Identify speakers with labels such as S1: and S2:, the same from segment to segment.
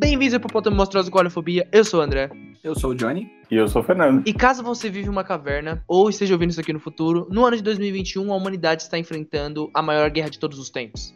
S1: Bem-vindos ao Hipopótamo Monstruoso com Olhofobia. Eu sou o André.
S2: Eu sou o Johnny.
S3: E eu sou o Fernando.
S1: E caso você vive uma caverna ou esteja ouvindo isso aqui no futuro, no ano de 2021 a humanidade está enfrentando a maior guerra de todos os tempos.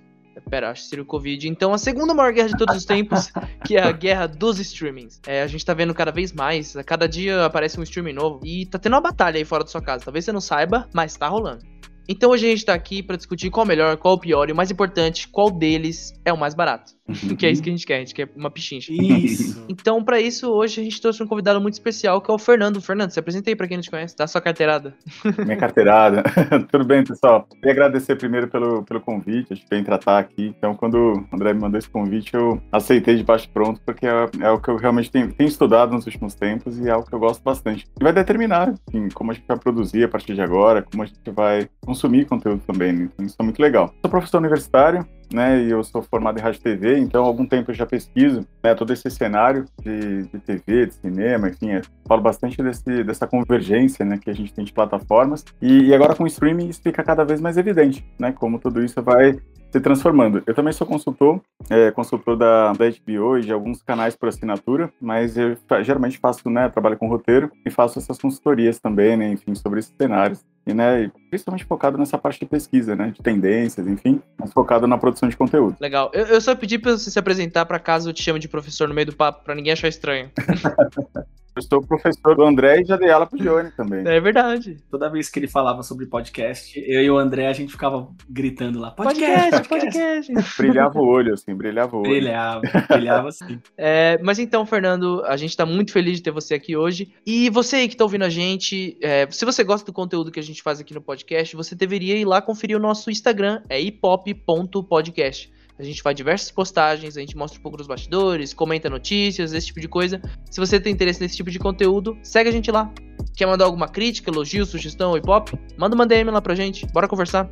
S1: Pera, acho que seria o Covid. Então, a segunda maior guerra de todos os tempos, que é a guerra dos streamings. É, a gente tá vendo cada vez mais, a cada dia aparece um streaming novo. E tá tendo uma batalha aí fora da sua casa. Talvez você não saiba, mas tá rolando. Então hoje a gente tá aqui para discutir qual é o melhor, qual é o pior e o mais importante, qual deles é o mais barato. Que é isso que a gente quer, a gente quer uma pichincha.
S2: Isso.
S1: Então, para isso, hoje a gente trouxe um convidado muito especial, que é o Fernando. Fernando, se apresenta aí pra quem não te conhece, dá sua carteirada.
S3: Minha carteirada. Tudo bem, pessoal? Queria agradecer primeiro pelo, pelo convite, acho que bem tratar aqui. Então, quando o André me mandou esse convite, eu aceitei de baixo pronto, porque é, é o que eu realmente tenho, tenho, estudado nos últimos tempos e é algo que eu gosto bastante. E vai determinar, assim, como a gente vai produzir a partir de agora, como a gente vai consumir conteúdo também, né? Então, isso é muito legal. Sou professor universitário, né, e eu sou formado em rádio e TV, então há algum tempo eu já pesquiso né, todo esse cenário de, de TV, de cinema, enfim, falo bastante desse, dessa convergência né, que a gente tem de plataformas, e, e agora com o streaming isso fica cada vez mais evidente, né, como tudo isso vai se transformando. Eu também sou consultor, é, consultor da, da HBO e de alguns canais por assinatura, mas eu geralmente faço, né, trabalho com roteiro e faço essas consultorias também, né, enfim, sobre esses cenários. E, né, principalmente focado nessa parte de pesquisa, né, de tendências, enfim, mas focado na produção de conteúdo.
S1: Legal. Eu, eu só pedi para você se apresentar para caso eu te chame de professor no meio do papo, para ninguém achar estranho.
S3: Eu sou professor do André e já dei aula pro Johnny também.
S1: É verdade.
S2: Toda vez que ele falava sobre podcast, eu e o André, a gente ficava gritando lá,
S1: podcast, podcast. podcast.
S3: brilhava o olho, assim, brilhava o olho.
S2: Brilhava, brilhava assim.
S1: É, mas então, Fernando, a gente tá muito feliz de ter você aqui hoje. E você aí que tá ouvindo a gente, é, se você gosta do conteúdo que a gente faz aqui no podcast, você deveria ir lá conferir o nosso Instagram, é hipop.podcast. A gente faz diversas postagens, a gente mostra um pouco dos bastidores, comenta notícias, esse tipo de coisa. Se você tem interesse nesse tipo de conteúdo, segue a gente lá. Quer mandar alguma crítica, elogio, sugestão, hip hop? Manda uma DM lá pra gente, bora conversar.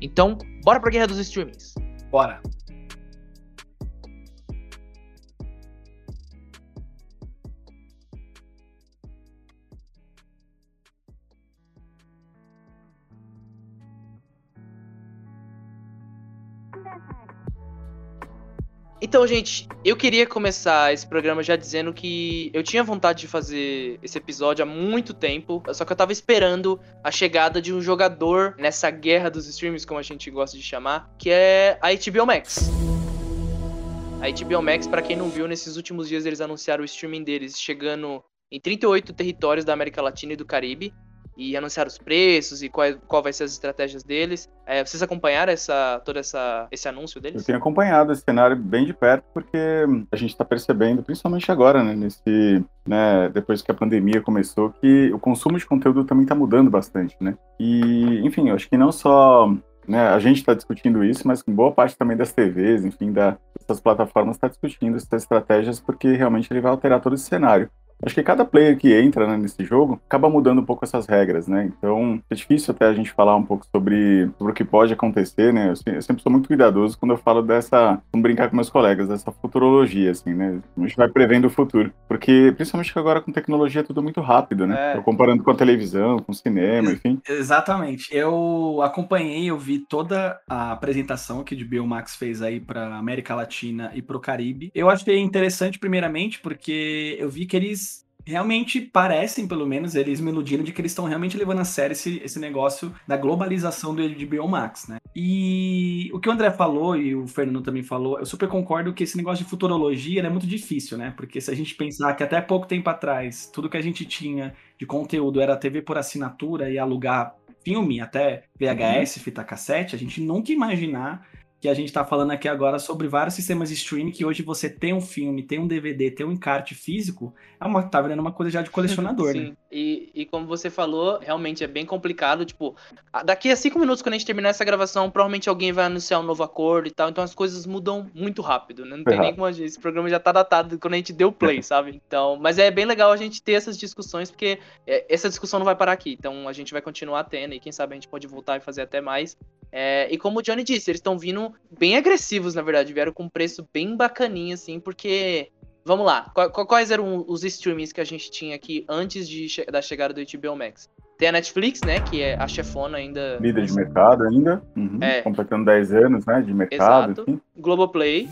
S1: Então, bora pra guerra dos streamings.
S2: Bora.
S1: Então, gente, eu queria começar esse programa já dizendo que eu tinha vontade de fazer esse episódio há muito tempo, só que eu tava esperando a chegada de um jogador nessa guerra dos streams, como a gente gosta de chamar, que é a HBO Max. A HBO Max, para quem não viu, nesses últimos dias eles anunciaram o streaming deles chegando em 38 territórios da América Latina e do Caribe e anunciar os preços e qual, qual vai ser as estratégias deles. É, vocês acompanharam essa, todo essa, esse anúncio deles?
S3: Eu tenho acompanhado esse cenário bem de perto, porque a gente está percebendo, principalmente agora, né, nesse, né, depois que a pandemia começou, que o consumo de conteúdo também está mudando bastante, né? E, enfim, eu acho que não só né, a gente está discutindo isso, mas boa parte também das TVs, enfim, da, dessas plataformas está discutindo essas estratégias, porque realmente ele vai alterar todo esse cenário. Acho que cada player que entra né, nesse jogo acaba mudando um pouco essas regras, né? Então é difícil até a gente falar um pouco sobre, sobre o que pode acontecer, né? Eu, eu, sempre sou muito cuidadoso quando eu falo dessa, vamos brincar com meus colegas, dessa futurologia, assim, né? A gente vai prevendo o futuro. Porque, principalmente agora com tecnologia é tudo muito rápido, né? É. comparando com a televisão, com o cinema, enfim.
S2: Exatamente. Eu acompanhei, eu vi toda a apresentação que o Bill Max fez aí para América Latina e para o Caribe. Eu achei interessante, primeiramente, porque eu vi que eles realmente parecem, pelo menos, eles me iludiram de que eles estão realmente levando a sério esse, esse negócio da globalização do HBO Max, né? E o que o André falou e o Fernando também falou, eu super concordo que esse negócio de futurologia é muito difícil, né? Porque se a gente pensar que até pouco tempo atrás, tudo que a gente tinha de conteúdo era TV por assinatura e alugar filme, até VHS, uhum. fita cassete, a gente nunca imaginar que a gente está falando aqui agora sobre vários sistemas de streaming que hoje você tem um filme, tem um DVD, tem um encarte físico, é uma, tá virando uma coisa já de colecionador, né?
S1: E, e como você falou, realmente é bem complicado. Tipo, daqui a cinco minutos, quando a gente terminar essa gravação, provavelmente alguém vai anunciar um novo acordo e tal. Então as coisas mudam muito rápido, né? Não tem nem como a gente. Esse programa já tá datado quando a gente deu play, sabe? Então, mas é bem legal a gente ter essas discussões, porque é, essa discussão não vai parar aqui. Então a gente vai continuar tendo e quem sabe a gente pode voltar e fazer até mais. É, e como o Johnny disse, eles estão vindo bem agressivos, na verdade. Vieram com um preço bem bacaninha, assim, porque Vamos lá. Quais eram os streamings que a gente tinha aqui antes de, da chegada do HBO Max? Tem a Netflix, né? Que é a chefona ainda.
S3: Líder de mercado ainda. Uhum. É. Completando 10 anos, né? De mercado.
S1: Exato. Assim. Globoplay.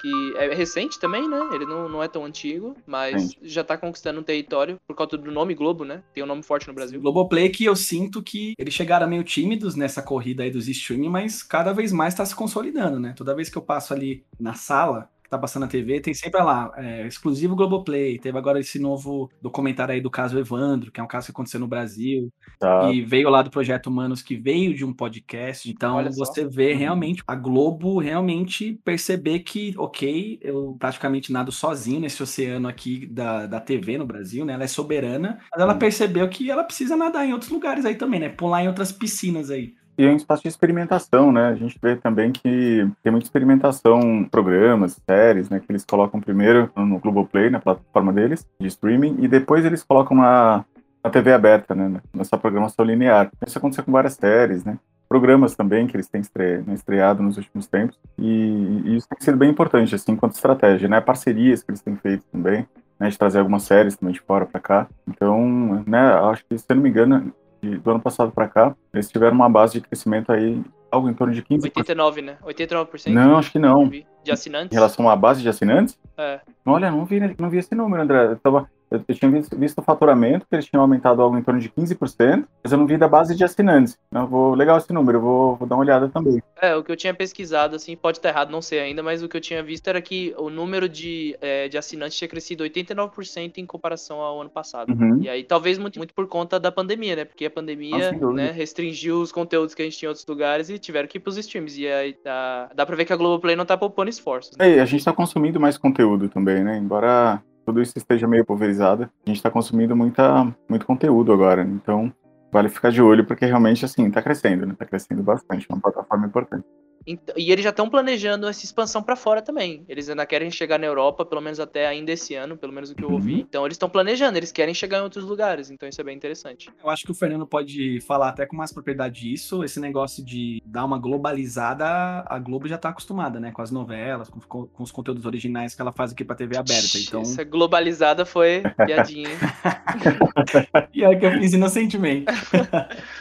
S1: que é recente também, né? Ele não, não é tão antigo, mas Sim. já tá conquistando um território por causa do nome Globo, né? Tem um nome forte no Brasil.
S2: Globoplay que eu sinto que eles chegaram meio tímidos nessa corrida aí dos streaming, mas cada vez mais tá se consolidando, né? Toda vez que eu passo ali na sala, tá passando na TV, tem sempre lá, é, exclusivo Globoplay. Teve agora esse novo documentário aí do caso Evandro, que é um caso que aconteceu no Brasil. Tá. E veio lá do Projeto Humanos, que veio de um podcast. Então Olha você só. vê uhum. realmente a Globo realmente perceber que, ok, eu praticamente nado sozinho nesse oceano aqui da, da TV no Brasil, né? Ela é soberana, mas ela uhum. percebeu que ela precisa nadar em outros lugares aí também, né? Pular em outras piscinas aí
S3: e é um espaço de experimentação, né? A gente vê também que tem muita experimentação, programas, séries, né? Que eles colocam primeiro no Globoplay, na plataforma deles, de streaming, e depois eles colocam na, na TV aberta, né? Nessa programação linear. Isso aconteceu com várias séries, né? Programas também que eles têm estre... Né, estreado nos últimos tempos, e, e, isso tem sido bem importante, assim, enquanto estratégia, né? Parcerias que eles têm feito também, né? De trazer algumas séries também de fora para cá. Então, né? Acho que, se eu não me engano, do ano passado para cá, eles tiveram uma base de crescimento aí, algo em torno de 15%.
S1: 89, né? 89%?
S3: Não, acho que não.
S1: De assinantes?
S3: Em relação à base de assinantes? É. Olha, não vi, não vi esse número, André. Eu tava, eu, eu tinha visto, visto, o faturamento, que eles tinham aumentado algo em torno de 15%, mas eu não vi da base de assinantes. Eu vou, legal esse número, eu vou, vou dar uma olhada também.
S1: É, o que eu tinha pesquisado, assim, pode estar errado, não sei ainda, mas o que eu tinha visto era que o número de, é, de assinantes tinha crescido 89% em comparação ao ano passado. Uhum. E aí, talvez muito, muito por conta da pandemia, né? Porque a pandemia ah, né, restringiu os conteúdos que a gente tinha em outros lugares e tiveram que ir pros streams. E aí dá, dá pra ver que a Globoplay não tá poupando esforços.
S3: Né? É, a gente tá consumindo mais conteúdo também, né? Embora tudo isso esteja meio pulverizado, a gente está consumindo muita, muito conteúdo agora. Então, vale ficar de olho, porque realmente, assim, está crescendo, né? Está crescendo bastante, é uma plataforma importante.
S1: E eles já estão planejando essa expansão para fora também. Eles ainda querem chegar na Europa, pelo menos até ainda esse ano, pelo menos o que eu ouvi. Uhum. Então eles estão planejando, eles querem chegar em outros lugares. Então isso é bem interessante.
S2: Eu acho que o Fernando pode falar até com mais propriedade disso. Esse negócio de dar uma globalizada, a Globo já está acostumada, né? Com as novelas, com, com, os conteúdos originais que ela faz aqui para TV aberta. Então...
S1: Essa globalizada foi piadinha.
S2: e é que eu fiz inocentemente.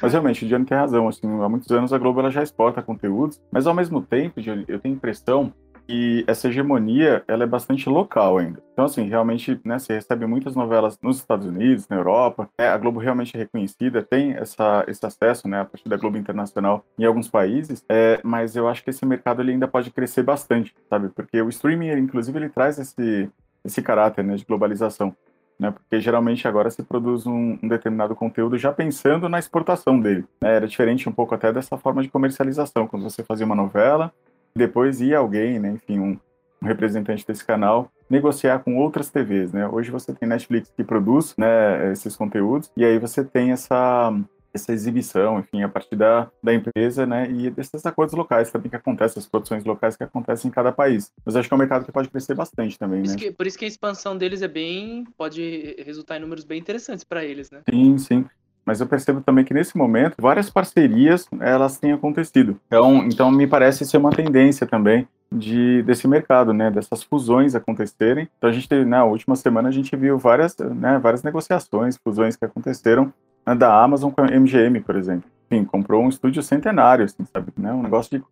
S3: mas realmente, o Diano tem razão. Assim, há muitos anos a Globo ela já exporta conteúdos, mas ao mesmo tempo, eu tenho a impressão que essa hegemonia ela é bastante local ainda. Então, assim, realmente, né, você recebe muitas novelas nos Estados Unidos, na Europa, né, a Globo realmente é reconhecida, tem essa, esse acesso, né, a partir da Globo Internacional em alguns países, é, mas eu acho que esse mercado ele ainda pode crescer bastante, sabe? Porque o streaming, ele, inclusive, ele traz esse, esse caráter, né, de globalização. Né, porque geralmente agora se produz um, um, determinado conteúdo já pensando na exportação dele. Né? Era diferente um pouco até dessa forma de comercialização, quando você fazia uma novela, depois ia alguém, né, enfim, um, um, representante desse canal, negociar com outras TVs. Né? Hoje você tem Netflix que produz né, esses conteúdos, e aí você tem essa, essa exibição, enfim, a partir da, da empresa, né, e desses acordos locais também que acontecem, as produções locais que acontecem em cada país. Mas acho que é um mercado que pode crescer bastante também,
S1: por
S3: né?
S1: Que, por isso que a expansão deles é bem, pode resultar em números bem interessantes para eles, né?
S3: Sim, sim. Mas eu percebo também que nesse momento várias parcerias elas têm acontecido. Então, então me parece ser uma tendência também de, desse mercado, né, dessas fusões acontecerem. Então a gente teve, na última semana a gente viu várias, né, várias negociações, fusões que aconteceram da Amazon com a MGM, por exemplo. Enfim, comprou um estúdio centenário, assim, sabe? Né? Um negócio de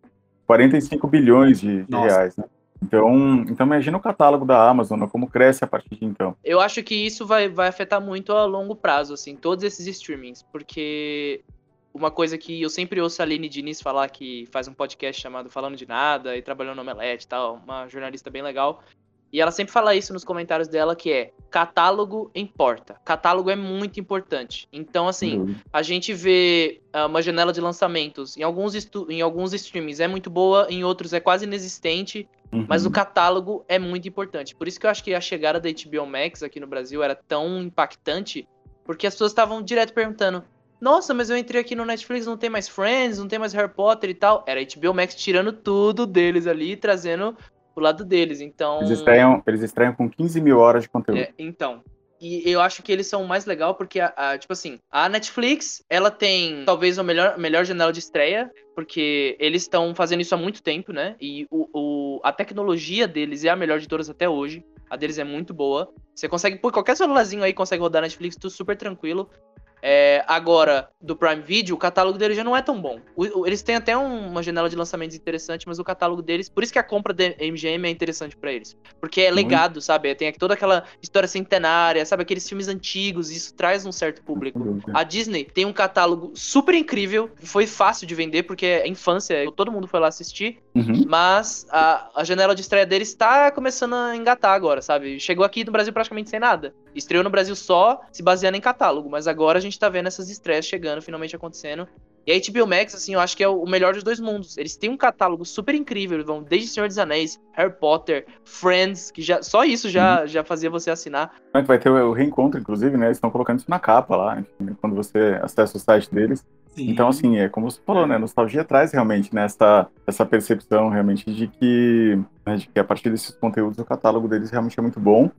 S3: 45 bilhões de, de reais, né? Então, então imagina o catálogo da Amazon, né, como cresce a partir de então.
S1: Eu acho que isso vai, vai afetar muito a longo prazo, assim, todos esses streamings, porque uma coisa que eu sempre ouço a Aline Diniz falar, que faz um podcast chamado Falando de Nada e trabalhou no Omelete e tal, uma jornalista bem legal, e ela sempre fala isso nos comentários dela, que é catálogo importa. Catálogo é muito importante. Então, assim, uhum. a gente vê uh, uma janela de lançamentos em alguns, em alguns streamings é muito boa, em outros é quase inexistente. Uhum. Mas o catálogo é muito importante. Por isso que eu acho que a chegada da HBO Max aqui no Brasil era tão impactante, porque as pessoas estavam direto perguntando: Nossa, mas eu entrei aqui no Netflix, não tem mais Friends, não tem mais Harry Potter e tal. Era HBO Max tirando tudo deles ali, trazendo pro lado deles. Então.
S3: Eles estreiam, eles estreiam com 15 mil horas de conteúdo. É,
S1: então. E eu acho que eles são mais legal porque, a, a, tipo assim, a Netflix, ela tem talvez a melhor, melhor janela de estreia, porque eles estão fazendo isso há muito tempo, né? E o, o, a tecnologia deles é a melhor de todas até hoje. A deles é muito boa. Você consegue, por qualquer celularzinho aí consegue rodar Netflix tudo super tranquilo. É, agora, do Prime Video, o catálogo deles já não é tão bom. O, o, eles têm até um, uma janela de lançamentos interessante, mas o catálogo deles. Por isso que a compra da MGM é interessante para eles. Porque é legado, Muito. sabe? Tem toda aquela história centenária, sabe? Aqueles filmes antigos, isso traz um certo público. A Disney tem um catálogo super incrível, foi fácil de vender, porque é infância, todo mundo foi lá assistir. Uhum. Mas a, a janela de estreia deles tá começando a engatar agora, sabe? Chegou aqui no Brasil praticamente sem nada. Estreou no Brasil só se baseando em catálogo, mas agora a gente tá vendo essas estreias chegando, finalmente acontecendo. E a HBO Max, assim, eu acho que é o melhor dos dois mundos. Eles têm um catálogo super incrível, vão desde Senhor dos Anéis, Harry Potter, Friends, que já só isso já, uhum. já fazia você assinar.
S3: Vai ter o reencontro, inclusive, né? Eles estão colocando isso na capa lá, quando você acessa o site deles. Sim. Então, assim, é como você falou, né? Nostalgia traz realmente nessa né, essa percepção realmente de que, né, de que a partir desses conteúdos o catálogo deles realmente é muito bom.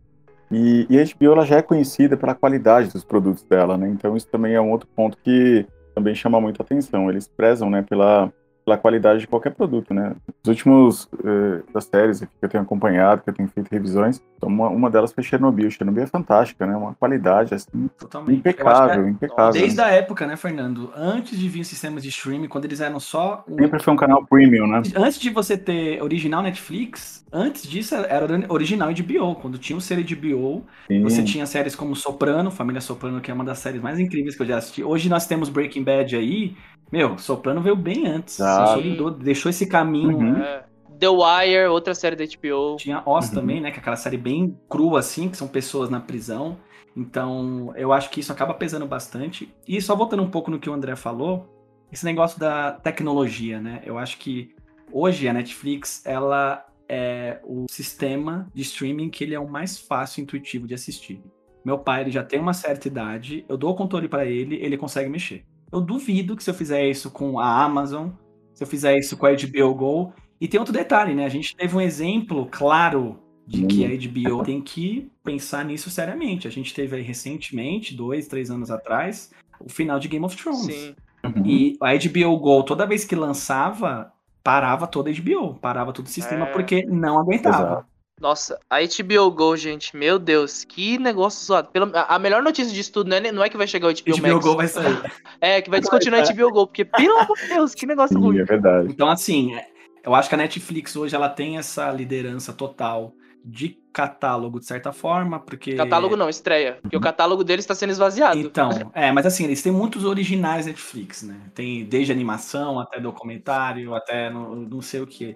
S3: E, e a HBO ela já é conhecida pela qualidade dos produtos dela, né? Então isso também é um outro ponto que também chama muito atenção. Eles prezam, né, pela pela qualidade de qualquer produto, né? Os últimos uh, das séries que eu tenho acompanhado, que eu tenho feito revisões, uma, uma delas foi Chernobyl. Chernobyl é fantástica, né? Uma qualidade assim, Totalmente. impecável, é, impecável.
S2: Desde a época, né, Fernando? Antes de vir sistemas de streaming, quando eles eram só
S3: um... sempre foi um canal premium, né?
S2: Antes de você ter original Netflix, antes disso era original HBO. Quando tinha o série de HBO, Sim. você tinha séries como Soprano, Família Soprano, que é uma das séries mais incríveis que eu já assisti. Hoje nós temos Breaking Bad aí meu, Soprano veio bem antes. Ah. Deixou esse caminho.
S1: Uhum. É. The Wire, outra série da HBO.
S2: Tinha Oz uhum. também, né? Que é aquela série bem crua, assim, que são pessoas na prisão. Então, eu acho que isso acaba pesando bastante. E só voltando um pouco no que o André falou, esse negócio da tecnologia, né? Eu acho que hoje a Netflix, ela é o sistema de streaming que ele é o mais fácil e intuitivo de assistir. Meu pai, ele já tem uma certa idade, eu dou o controle para ele, ele consegue mexer. Eu duvido que se eu fizer isso com a Amazon, se eu fizer isso com a HBO Go. E tem outro detalhe, né? A gente teve um exemplo claro de que a HBO tem que pensar nisso seriamente. A gente teve aí recentemente, dois, três anos atrás, o final de Game of Thrones. Sim. Uhum. E a HBO Go, toda vez que lançava, parava toda a HBO, parava todo o sistema é... porque não aguentava. Exato.
S1: Nossa, a HBO Go, gente, meu Deus, que negócio zoado. Pelo, a melhor notícia disso tudo não é, não é que vai chegar o HBO, HBO Max.
S2: Go vai sair.
S1: É, que vai descontinuar a HBO Go, porque, pelo amor de Deus, que negócio Sim, ruim.
S3: É verdade.
S2: Então, assim, eu acho que a Netflix hoje ela tem essa liderança total de catálogo, de certa forma, porque.
S1: Catálogo não, estreia. Porque o uhum. catálogo deles está sendo esvaziado.
S2: Então, é, mas assim, eles têm muitos originais Netflix, né? Tem desde animação até documentário, até no, não sei o que.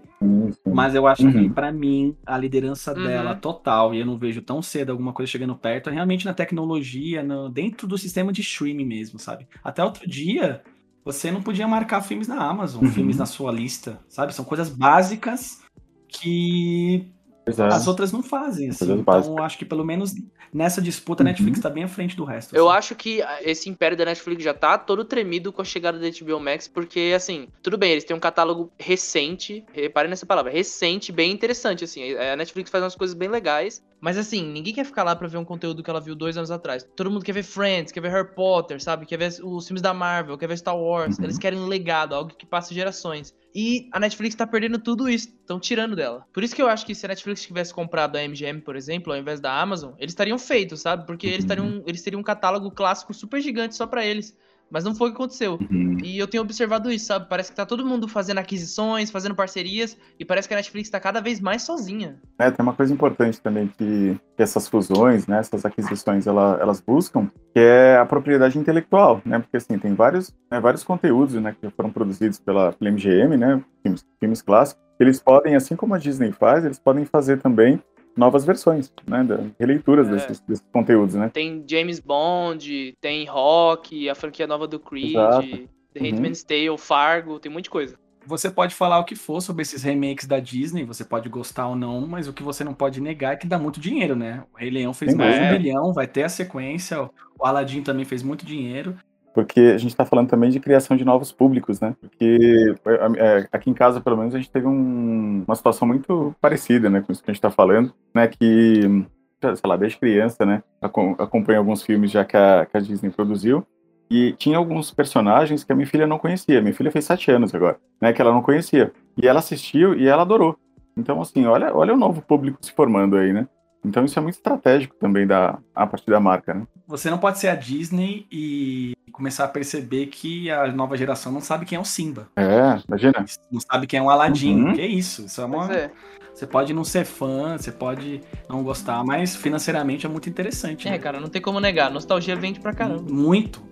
S2: Mas eu acho uhum. que, para mim, a liderança uhum. dela total, e eu não vejo tão cedo alguma coisa chegando perto, é realmente na tecnologia, no, dentro do sistema de streaming mesmo, sabe? Até outro dia. Você não podia marcar filmes na Amazon, uhum. filmes na sua lista, sabe? São coisas básicas que Exato. As outras não fazem, assim. Então, acho que pelo menos nessa disputa a Netflix uhum. tá bem à frente do resto.
S1: Eu
S2: assim.
S1: acho que esse império da Netflix já tá todo tremido com a chegada da HBO Max, porque, assim, tudo bem, eles têm um catálogo recente, reparem nessa palavra, recente, bem interessante, assim. A Netflix faz umas coisas bem legais, mas, assim, ninguém quer ficar lá pra ver um conteúdo que ela viu dois anos atrás. Todo mundo quer ver Friends, quer ver Harry Potter, sabe? Quer ver os filmes da Marvel, quer ver Star Wars. Uhum. Eles querem um legado, algo que passe gerações. E a Netflix tá perdendo tudo isso, estão tirando dela. Por isso que eu acho que se a Netflix tivesse comprado a MGM, por exemplo, ao invés da Amazon, eles estariam feitos, sabe? Porque eles, teriam, eles teriam um catálogo clássico super gigante só para eles. Mas não foi o que aconteceu. Uhum. E eu tenho observado isso, sabe? Parece que tá todo mundo fazendo aquisições, fazendo parcerias, e parece que a Netflix tá cada vez mais sozinha.
S3: É, tem uma coisa importante também que, que essas fusões, né, essas aquisições, ela, elas buscam, que é a propriedade intelectual, né? Porque assim, tem vários, né, vários conteúdos, né, que foram produzidos pela, pela MGM, né, filmes, filmes clássicos, eles podem, assim como a Disney faz, eles podem fazer também novas versões, né? Releituras é. desses, desses, conteúdos, né?
S1: Tem James Bond, tem Rock, a franquia nova do Creed, Exato. The uhum. Handmaid's Tale, Fargo, tem muita coisa.
S2: Você pode falar o que for sobre esses remakes da Disney, você pode gostar ou não, mas o que você não pode negar é que dá muito dinheiro, né? O Rei Leão fez mais é. um bilhão, vai ter a sequência, o Aladdin também fez muito dinheiro
S3: porque a gente está falando também de criação de novos públicos, né? Porque é, aqui em casa, pelo menos, a gente teve um, uma situação muito parecida, né, com isso que a gente está falando, né? Que, sei lá, desde criança, né, acompanho alguns filmes já que a, que a Disney produziu, e tinha alguns personagens que a minha filha não conhecia. Minha filha fez sete anos agora, né? Que ela não conhecia. E ela assistiu e ela adorou. Então, assim, olha, olha o novo público se formando aí, né? Então isso é muito estratégico também da, a partir da marca, né?
S2: Você não pode ser a Disney e começar a perceber que a nova geração não sabe quem é o Simba.
S3: É, imagina.
S2: Não sabe quem é o Aladdin. Uhum. Que é isso? Isso é uma.
S1: É.
S2: Você pode não ser fã, você pode não gostar, mas financeiramente é muito interessante.
S1: É, né? cara, não tem como negar. Nostalgia vende pra caramba.
S2: Muito.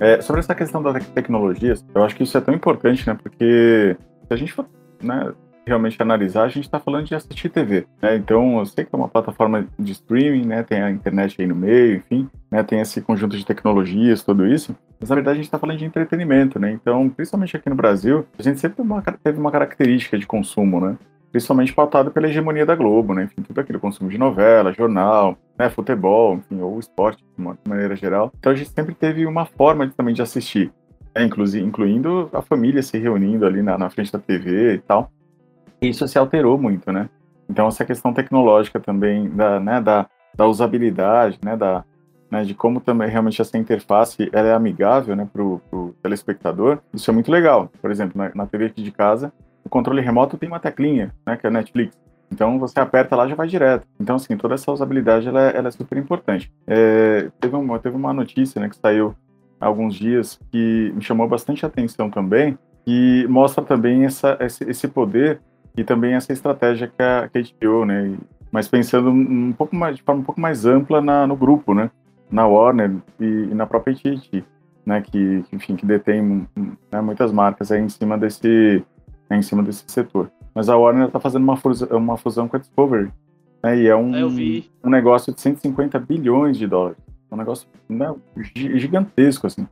S3: É, sobre essa questão das tecnologias, eu acho que isso é tão importante, né? Porque se a gente for né, realmente analisar, a gente está falando de assistir TV, né? Então, eu sei que é uma plataforma de streaming, né? Tem a internet aí no meio, enfim, né? Tem esse conjunto de tecnologias, tudo isso. Mas na verdade a gente está falando de entretenimento, né? Então, principalmente aqui no Brasil, a gente sempre teve uma, teve uma característica de consumo, né? Principalmente pautado pela hegemonia da Globo, né? Enfim, tudo aquilo, consumo de novela, jornal, né? futebol, enfim, ou esporte, de uma maneira geral. Então a gente sempre teve uma forma de, também de assistir, né? Incluindo a família se reunindo ali na, na frente da TV e tal. E isso se alterou muito, né? Então essa questão tecnológica também da, né, da, da usabilidade, né, da, né, de como também realmente essa interface ela é amigável né, para o telespectador, isso é muito legal. Por exemplo, na, na TV aqui de casa, o controle remoto tem uma teclinha, né, que é a Netflix. Então você aperta lá já vai direto. Então assim toda essa usabilidade ela, é, ela é super importante. É, teve uma teve uma notícia né, que saiu há alguns dias que me chamou bastante atenção também e mostra também essa esse, esse, poder e também essa estratégia que a, que a HBO, né, mas pensando um pouco mais de forma um pouco mais ampla na, no grupo, né, na Warner e, e na própria AT&T, né, que enfim que detém né, muitas marcas aí em cima desse né, em cima desse setor. Mas a Warner está fazendo uma fusão, uma fusão com a Discovery, né, e é um, um negócio de 150 bilhões de dólares. É um negócio né, gigantesco, assim.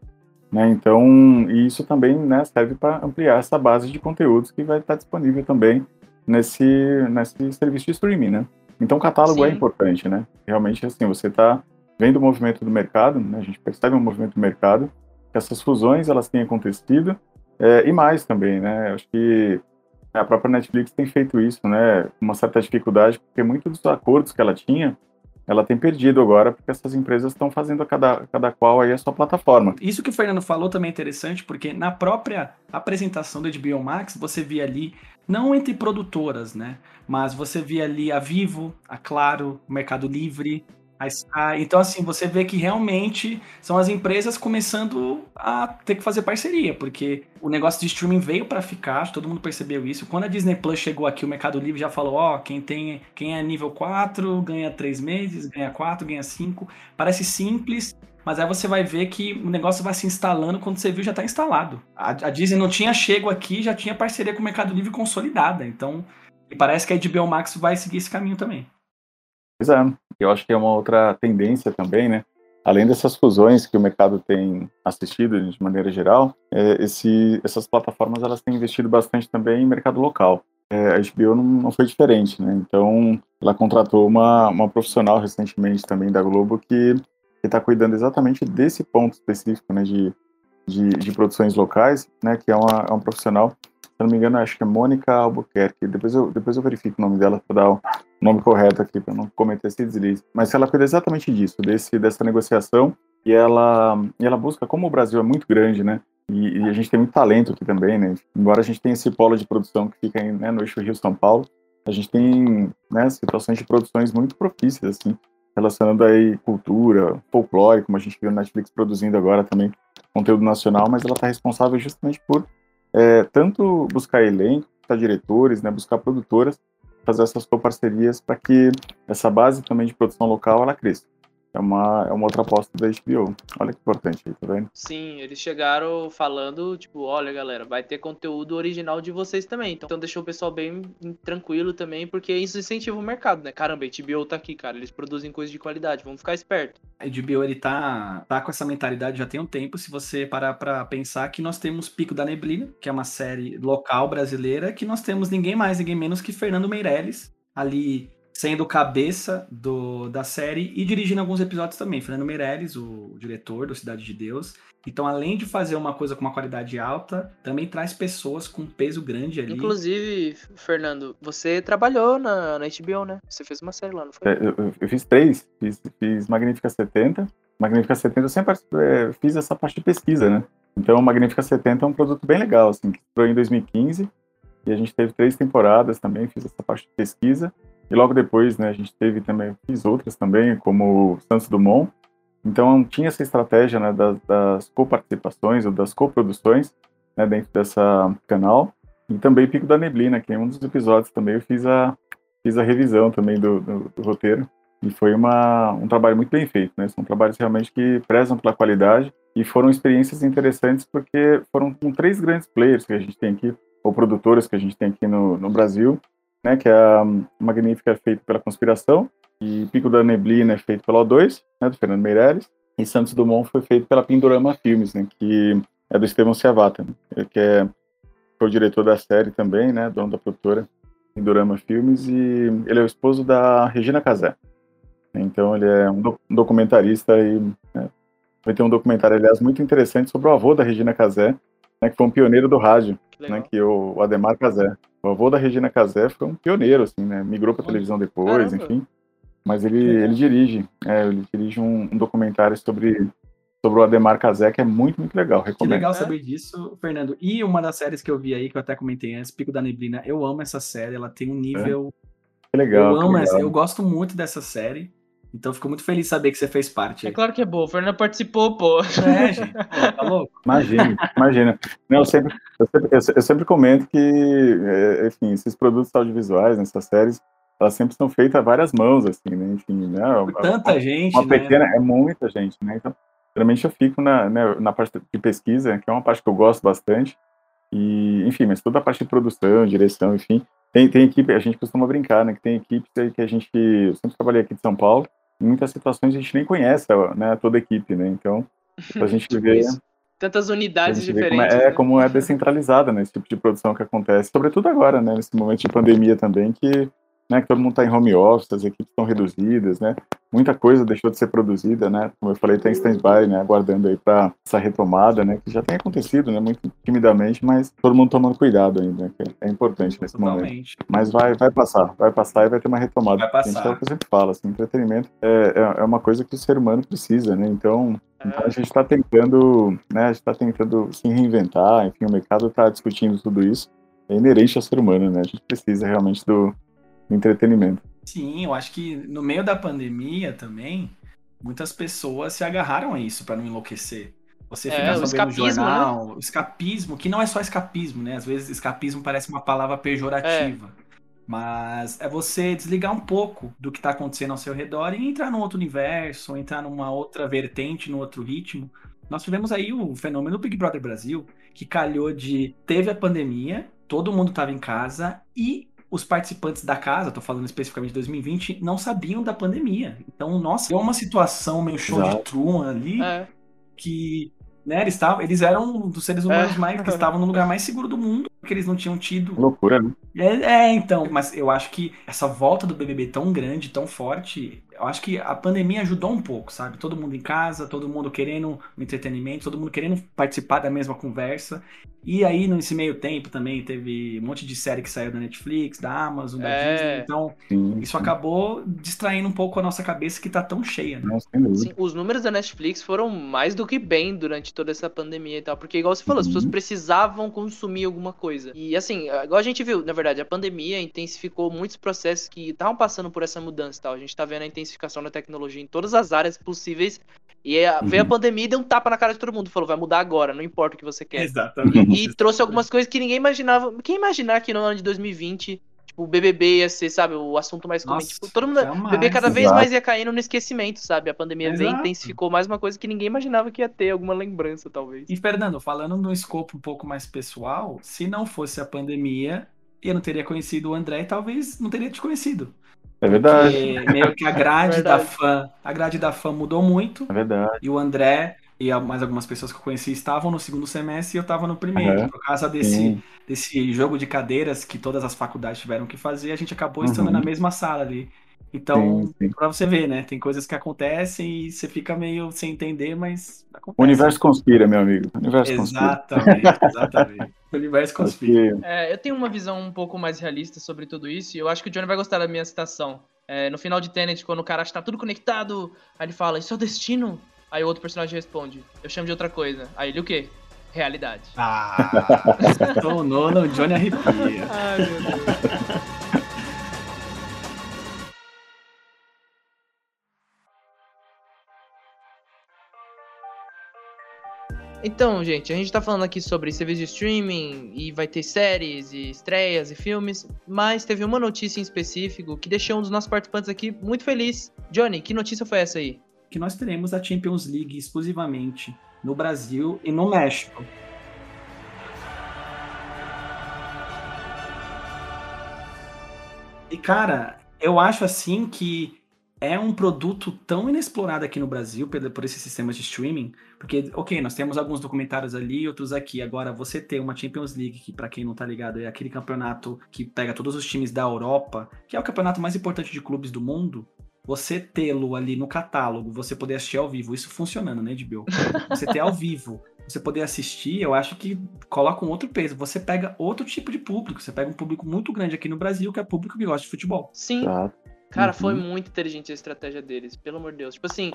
S3: Né, então, isso também né, serve para ampliar essa base de conteúdos que vai estar disponível também nesse, nesse serviço de streaming, né? Então, o catálogo é Sim. é importante, né? Realmente, assim, você está vendo o movimento do mercado, né? A gente percebe o movimento do mercado, que essas fusões, elas têm acontecido, é, e mais também, né? Acho que a própria Netflix tem feito isso, né? Uma certa dificuldade, porque muitos dos acordos que ela tinha, ela tem perdido agora, porque essas empresas estão fazendo cada, cada qual aí a sua plataforma.
S2: Isso que o Fernando falou também é interessante, porque na própria apresentação do HBO Max, você via ali, não entre produtoras, né? Mas você via ali a Vivo, a Claro, o Mercado Livre, ah, então, assim, você vê que realmente são as empresas começando a ter que fazer parceria, porque o negócio de streaming veio para ficar, todo mundo percebeu isso. Quando a Disney Plus chegou aqui, o Mercado Livre já falou: ó, oh, quem tem, quem é nível 4 ganha 3 meses, ganha 4, ganha 5. Parece simples, mas aí você vai ver que o negócio vai se instalando quando você viu já está instalado. A, a, Disney não tinha chego aqui, já tinha parceria com o Mercado Livre consolidada. Então, parece que a HBO Max vai seguir esse caminho também.
S3: Pois é, eu acho que é uma outra tendência também, né? Além dessas fusões que o mercado tem assistido de maneira geral, é, esse, essas plataformas elas têm investido bastante também em mercado local. É, a HBO não, não, foi diferente, né? Então, ela contratou uma, uma profissional recentemente também da Globo que está cuidando exatamente desse ponto específico, né? De, de, de, produções locais, né? Que é uma, é profissional se não me engano, acho que é Mônica Albuquerque. Depois eu, depois eu verifico o nome dela para dar nome correto aqui, para não cometer esse deslize. Mas ela cuida exatamente disso, desse, dessa negociação. E ela, e ela busca, como o Brasil é muito grande, né? E, e, a gente tem muito talento aqui também, né? Embora a gente tenha esse polo de produção que fica aí, né, no eixo Rio-São Paulo, a gente tem né, situações de produções muito propícias, assim, relacionando aí cultura, folclore, como a gente viu na Netflix produzindo agora também conteúdo nacional, mas ela está responsável justamente por é, tanto buscar elenco, buscar diretores, né, buscar produtoras, fazer essas parcerias para que essa base também de produção local ela cresça é uma, é uma outra aposta da HBO. Olha que importante aí, tá vendo?
S1: Sim, eles chegaram falando, tipo, olha galera, vai ter conteúdo original de vocês também. Então, então deixou o pessoal bem tranquilo também, porque isso incentiva o mercado, né? Caramba, a HBO tá aqui, cara, eles produzem coisas de qualidade, vamos ficar esperto.
S2: A HBO, ele tá, tá com essa mentalidade já tem um tempo, se você parar pra pensar que nós temos Pico da Neblina, que é uma série local brasileira, que nós temos ninguém mais, ninguém menos que Fernando Meirelles, ali sendo cabeça do, da série e dirigindo alguns episódios também. Fernando Meirelles, o, o diretor do Cidade de Deus. Então, além de fazer uma coisa com uma qualidade alta, também traz pessoas com peso grande ali.
S1: Inclusive, Fernando, você trabalhou na, na HBO, né? Você fez uma série lá, não foi?
S3: É, eu, eu, fiz três. Fiz, fiz Magnífica 70, Magnífica 70 eu sempre é, fiz essa parte de pesquisa, né? Então, o Magnífica 70 é um produto bem legal, assim, que entrou em 2015 e a gente teve três temporadas também, fiz essa parte de pesquisa. E logo depois, né, a gente teve também, fiz outras também, como Santos Dumont. Então, tinha essa estratégia, né, das, das coparticipações ou das coproduções, né, dentro dessa canal. E também Pico da Neblina, que em um dos episódios também eu fiz a, fiz a revisão também do, do, do roteiro. E foi uma, um trabalho muito bem feito, né? São trabalhos realmente que prezam pela qualidade e foram experiências interessantes porque foram com três grandes players que a gente tem aqui, ou produtoras que a gente tem aqui no, no Brasil, né? Que é a Magnífica, é feita pela Conspiração, e Pico da Neblina é feito pela O2, né? Do Fernando Meirelles, e Santos Dumont foi feito pela Pindorama Filmes, né? Que é do Estevão Ciavata, né? que é foi o diretor da série também, né? Dono da produtora Pindorama Filmes, e ele é o esposo da Regina Casé. Então ele é um, documentarista e né, vai ter um documentário, aliás, muito interessante sobre o avô da Regina Casé, né, que foi um pioneiro do rádio, né, que o, o Ademar Casé. O avô da Regina Casé foi um pioneiro, assim, né, migrou para televisão depois, Caramba. enfim. Mas ele, ele dirige, é, ele dirige um, um, documentário sobre sobre o Ademar Casé, que é muito, muito legal. Recomendo.
S2: Que legal saber disso, Fernando. E uma das séries que eu vi aí, que eu até comentei antes, Pico da Neblina, eu amo essa série, ela tem um nível.
S3: É. Que legal.
S2: Eu amo
S3: legal.
S2: essa, eu gosto muito dessa série. Então fico muito feliz de saber que você fez parte.
S1: É claro que é bom, o Fernando participou, pô.
S2: É, gente, pô, tá louco?
S3: Imagina, imagina. Não, eu, sempre, eu, sempre, eu sempre comento que, é, enfim, esses produtos audiovisuais, nessas séries, elas sempre são feitas a várias mãos, assim, né? Enfim, né?
S2: Por tanta
S3: uma,
S2: gente.
S3: Uma
S2: né?
S3: pequena, é muita gente, né? Então, geralmente eu fico na, né, na parte de pesquisa, que é uma parte que eu gosto bastante. E, enfim, mas toda a parte de produção, direção, enfim. Tem, tem equipe, a gente costuma brincar, né? Que tem equipes que a gente. Eu sempre trabalhei aqui de São Paulo em muitas situações a gente nem conhece né, toda a equipe, né? Então, a gente tipo vê.
S1: Tantas unidades diferentes.
S3: Como é,
S1: né?
S3: é, como é descentralizada nesse né, tipo de produção que acontece, sobretudo agora, né? Nesse momento de pandemia também, que né, que todo mundo está em home office, as equipes estão reduzidas, né? Muita coisa deixou de ser produzida, né? Como eu falei, está em stand-by, né? Aguardando aí para essa retomada, né? Que já tem acontecido, né? Muito timidamente, mas todo mundo tomando cuidado ainda, né? é importante nesse Totalmente. momento. Mas vai, vai passar, vai passar e vai ter uma retomada.
S2: Vai passar.
S3: é o que eu sempre falo, assim, entretenimento é, é, é uma coisa que o ser humano precisa, né? Então, então a gente está tentando, né? A gente está tentando se reinventar, enfim, o mercado está discutindo tudo isso. É inerente ao ser humano, né? A gente precisa realmente do, entretenimento.
S2: Sim, eu acho que no meio da pandemia também, muitas pessoas se agarraram a isso para não enlouquecer. Você ficar é, sabendo no né? jornal, né? o escapismo, que não é só escapismo, né? Às vezes escapismo parece uma palavra pejorativa. É. Mas é você desligar um pouco do que está acontecendo ao seu redor e entrar num outro universo, entrar numa outra vertente, num outro ritmo. Nós tivemos aí o fenômeno Big Brother Brasil, que calhou de. Teve a pandemia, todo mundo estava em casa e os participantes da casa, tô falando especificamente de 2020, não sabiam da pandemia. Então, nossa, é uma situação meio show Exato. de Truman ali, é. que né, eles, tavam, eles eram dos seres humanos é. mais que estavam no lugar mais seguro do mundo, porque eles não tinham tido.
S3: Loucura, né?
S2: É, é, então, mas eu acho que essa volta do BBB tão grande, tão forte, eu acho que a pandemia ajudou um pouco, sabe? Todo mundo em casa, todo mundo querendo um entretenimento, todo mundo querendo participar da mesma conversa. E aí, nesse meio tempo também, teve um monte de série que saiu da Netflix, da Amazon, da é. Disney. Então, sim, isso sim. acabou distraindo um pouco a nossa cabeça que tá tão cheia, né?
S1: Sim, os números da Netflix foram mais do que bem durante toda essa pandemia e tal. Porque, igual você falou, uhum. as pessoas uhum. precisavam consumir alguma coisa. E, assim, igual a gente viu, na verdade, a pandemia intensificou muitos processos que estavam passando por essa mudança e tal. A gente tá vendo a intensificação da tecnologia em todas as áreas possíveis e a, veio a uhum. pandemia e deu um tapa na cara de todo mundo. Falou, vai mudar agora, não importa o que você quer.
S2: Exatamente.
S1: E, trouxe algumas coisas que ninguém imaginava. Quem imaginar que no ano de 2020, tipo, o BBB ia ser, sabe, o assunto mais comum. Tipo, todo mundo. O BBB cada vez mais ia caindo no esquecimento, sabe? A pandemia Exato. veio intensificou mais uma coisa que ninguém imaginava que ia ter, alguma lembrança, talvez.
S2: E, Fernando, falando num escopo um pouco mais pessoal, se não fosse a pandemia, eu não teria conhecido o André e talvez não teria te conhecido.
S3: É verdade.
S2: Porque meio que a grade é da fã, a grade da fã mudou muito.
S3: É verdade.
S2: E o André e mais algumas pessoas que eu conheci estavam no segundo semestre e eu estava no primeiro. Uhum. Por causa desse, desse jogo de cadeiras que todas as faculdades tiveram que fazer, a gente acabou estando uhum. na mesma sala ali. Então, para você ver, né? Tem coisas que acontecem e você fica meio sem entender, mas acontece.
S3: O universo conspira, meu amigo. O universo
S2: exatamente, conspira. exatamente. O universo conspira.
S1: É, eu tenho uma visão um pouco mais realista sobre tudo isso e eu acho que o Johnny vai gostar da minha citação. É, no final de Tenet, quando o cara está tudo conectado, aí ele fala, isso é o destino? Aí o outro personagem responde, eu chamo de outra coisa. Aí ele o quê? Realidade.
S2: Ah, tornou no Johnny arrepia.
S1: Ai, meu Deus. Então, gente, a gente tá falando aqui sobre serviço de streaming e vai ter séries e estreias e filmes, mas teve uma notícia em específico que deixou um dos nossos participantes aqui muito feliz. Johnny, que notícia foi essa aí?
S2: Que nós teremos a Champions League exclusivamente no Brasil e no México. E cara, eu acho assim que é um produto tão inexplorado aqui no Brasil por, por esses sistemas de streaming, porque, ok, nós temos alguns documentários ali, outros aqui. Agora, você ter uma Champions League, que para quem não tá ligado, é aquele campeonato que pega todos os times da Europa, que é o campeonato mais importante de clubes do mundo, você tê-lo ali no catálogo, você poder assistir ao vivo, isso funcionando, né, Edbio? Você ter ao vivo, você poder assistir, eu acho que coloca um outro peso. Você pega outro tipo de público, você pega um público muito grande aqui no Brasil, que é público que gosta de futebol.
S1: Sim. Cara, uhum. foi muito inteligente a estratégia deles, pelo amor de Deus. Tipo assim,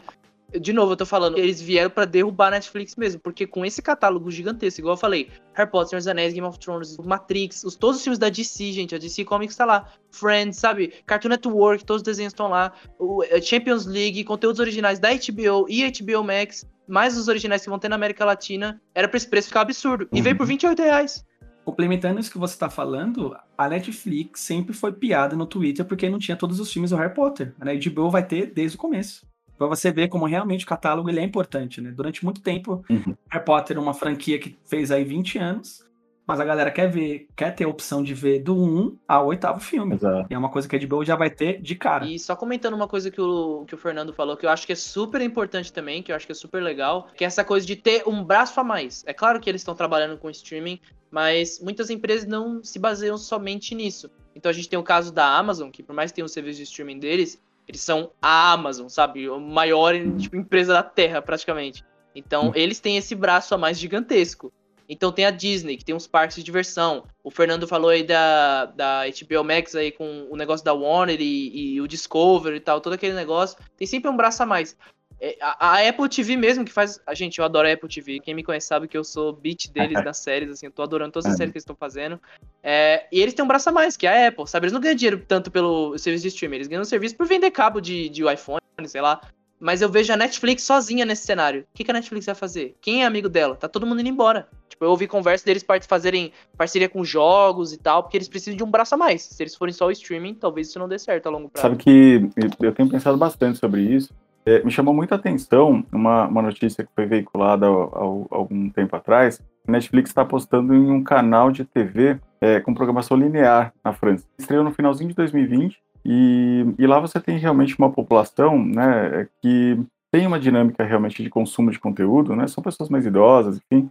S1: de novo, eu tô falando, eles vieram para derrubar a Netflix mesmo, porque com esse catálogo gigantesco, igual eu falei, Harry Potter, Senhor dos Anéis, Game of Thrones, Matrix, os, todos os filmes da DC, gente, a DC Comics tá lá, Friends, sabe, Cartoon Network, todos os desenhos estão lá, o eh, Champions League, conteúdos originais da HBO e HBO Max, mais os originais que vão ter na América Latina, era pra esse preço ficar absurdo, e veio por 28 uhum. reais.
S2: Complementando isso que você está falando, a Netflix sempre foi piada no Twitter porque não tinha todos os filmes do Harry Potter. A HBO vai ter desde o começo. Pra você ver como realmente o catálogo ele é importante, né? Durante muito tempo, uhum. Harry Potter é uma franquia que fez aí 20 anos, mas a galera quer ver, quer ter a opção de ver do 1 ao oitavo filme. Exato. E é uma coisa que a HBO já vai ter de cara.
S1: E só comentando uma coisa que o, que o Fernando falou, que eu acho que é super importante também, que eu acho que é super legal, que é essa coisa de ter um braço a mais. É claro que eles estão trabalhando com streaming, mas muitas empresas não se baseiam somente nisso. Então a gente tem o caso da Amazon, que por mais que tenha um serviço de streaming deles, eles são a Amazon, sabe? A maior tipo, empresa da Terra, praticamente. Então, hum. eles têm esse braço a mais gigantesco. Então tem a Disney, que tem uns parques de diversão. O Fernando falou aí da, da HBO Max aí com o negócio da Warner e, e o Discovery e tal, todo aquele negócio. Tem sempre um braço a mais. É, a, a, Apple TV mesmo, que faz. A gente, eu adoro a Apple TV. Quem me conhece sabe que eu sou beat deles nas séries, assim, eu tô adorando todas as séries que eles estão fazendo. É, e eles têm um braço a mais, que é a Apple, sabe? Eles não ganham dinheiro tanto pelo serviço de streaming, eles ganham serviço por vender cabo de, de iPhone, sei lá. Mas eu vejo a Netflix sozinha nesse cenário. O que, que a Netflix vai fazer? Quem é amigo dela? Tá todo mundo indo embora. Tipo, eu ouvi conversa deles fazerem parceria com jogos e tal, porque eles precisam de um braço a mais. Se eles forem só o streaming, talvez isso não dê certo a longo prazo.
S3: Sabe que eu tenho pensado bastante sobre isso. É, me chamou muita atenção uma, uma notícia que foi veiculada há algum tempo atrás. Netflix está apostando em um canal de TV é, com programação linear na França. Estreou no finalzinho de 2020 e, e lá você tem realmente uma população né, que tem uma dinâmica realmente de consumo de conteúdo, né? São pessoas mais idosas, enfim.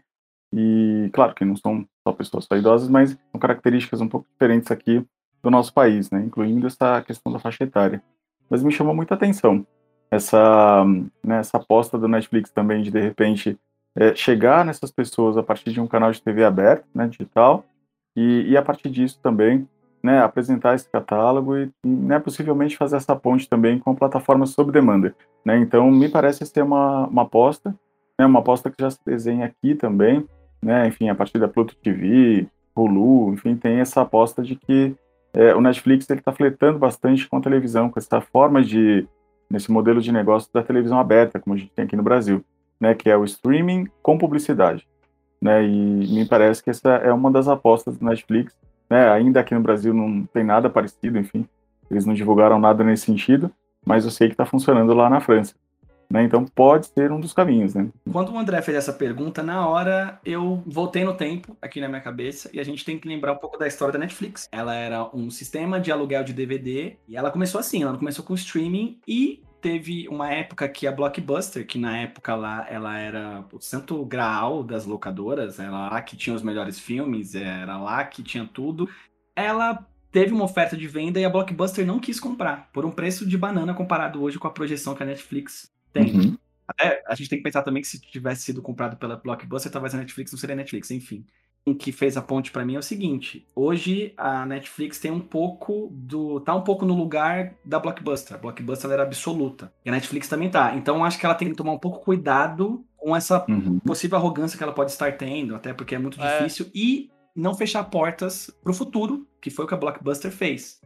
S3: E claro que não são só pessoas só idosas, mas são características um pouco diferentes aqui do nosso país, né? Incluindo essa questão da faixa etária. Mas me chamou muita atenção essa, né, essa aposta do Netflix também de, de repente, é, chegar nessas pessoas a partir de um canal de TV aberto, né, digital, e, e a partir disso também né, apresentar esse catálogo e, né, possivelmente fazer essa ponte também com a plataforma sob demanda. Né? Então, me parece ser uma, uma aposta, né, uma aposta que já se desenha aqui também, né, enfim, a partir da Pluto TV, Hulu, enfim, tem essa aposta de que é, o Netflix está flertando bastante com a televisão, com essa forma de nesse modelo de negócio da televisão aberta, como a gente tem aqui no Brasil, né, que é o streaming com publicidade. Né, e me parece que essa é uma das apostas do Netflix. Né, ainda aqui no Brasil não tem nada parecido, enfim, eles não divulgaram nada nesse sentido, mas eu sei que está funcionando lá na França. Né? Então pode ser um dos caminhos, né?
S2: Quando o André fez essa pergunta, na hora eu voltei no tempo aqui na minha cabeça e a gente tem que lembrar um pouco da história da Netflix. Ela era um sistema de aluguel de DVD e ela começou assim, ela começou com streaming e teve uma época que a Blockbuster, que na época lá ela era o santo graal das locadoras, era lá que tinha os melhores filmes, era lá que tinha tudo. Ela teve uma oferta de venda e a Blockbuster não quis comprar, por um preço de banana comparado hoje com a projeção que a Netflix tem. Uhum. Até a gente tem que pensar também que se tivesse sido comprado pela Blockbuster, talvez a Netflix não seria Netflix, enfim. que fez a ponte para mim é o seguinte: hoje a Netflix tem um pouco do. tá um pouco no lugar da Blockbuster. A Blockbuster era absoluta. E a Netflix também tá. Então acho que ela tem que tomar um pouco cuidado com essa uhum. possível arrogância que ela pode estar tendo, até porque é muito é. difícil, e não fechar portas pro futuro, que foi o que a Blockbuster fez.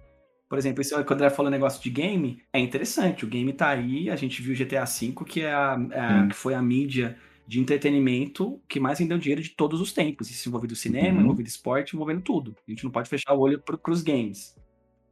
S2: Por exemplo, esse, quando ela falou negócio de game, é interessante. O game tá aí, a gente viu GTA V, que, é a, a que foi a mídia de entretenimento que mais rendeu dinheiro de todos os tempos. Isso envolvendo cinema, uhum. envolvendo esporte, envolvendo tudo. A gente não pode fechar o olho para os games.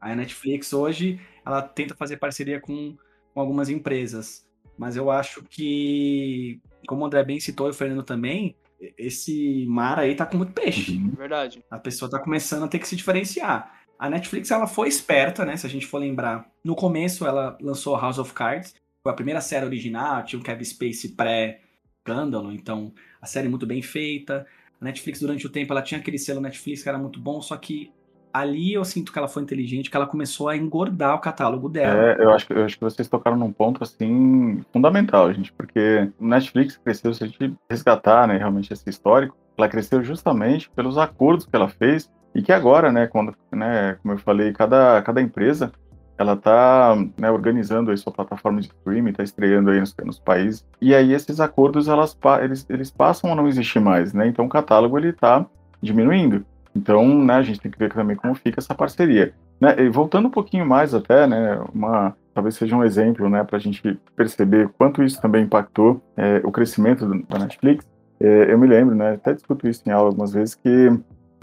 S2: A Netflix hoje, ela tenta fazer parceria com, com algumas empresas. Mas eu acho que, como o André bem citou e o Fernando também, esse mar aí tá com muito peixe.
S1: Uhum. Verdade.
S2: A pessoa tá começando a ter que se diferenciar. A Netflix, ela foi esperta, né? Se a gente for lembrar. No começo, ela lançou House of Cards. Foi a primeira série original, tinha o Kevin Spacey pré escândalo, então a série muito bem feita. A Netflix, durante o tempo, ela tinha aquele selo Netflix que era muito bom, só que ali eu sinto que ela foi inteligente, que ela começou a engordar o catálogo dela.
S3: É, eu acho, eu acho que vocês tocaram num ponto, assim, fundamental, gente, porque o Netflix cresceu, se a gente resgatar, né, realmente esse histórico, ela cresceu justamente pelos acordos que ela fez e que agora, né, quando, né, como eu falei, cada, cada empresa ela está né, organizando aí sua plataforma de streaming, está estreando aí nos, nos, países, e aí esses acordos elas, eles, eles passam a não existir mais, né? Então o catálogo ele está diminuindo. Então, né, a gente tem que ver também como fica essa parceria. Né? E voltando um pouquinho mais até, né, uma, talvez seja um exemplo, né, para a gente perceber quanto isso também impactou é, o crescimento da Netflix. É, eu me lembro, né, até discuto isso em aula algumas vezes, que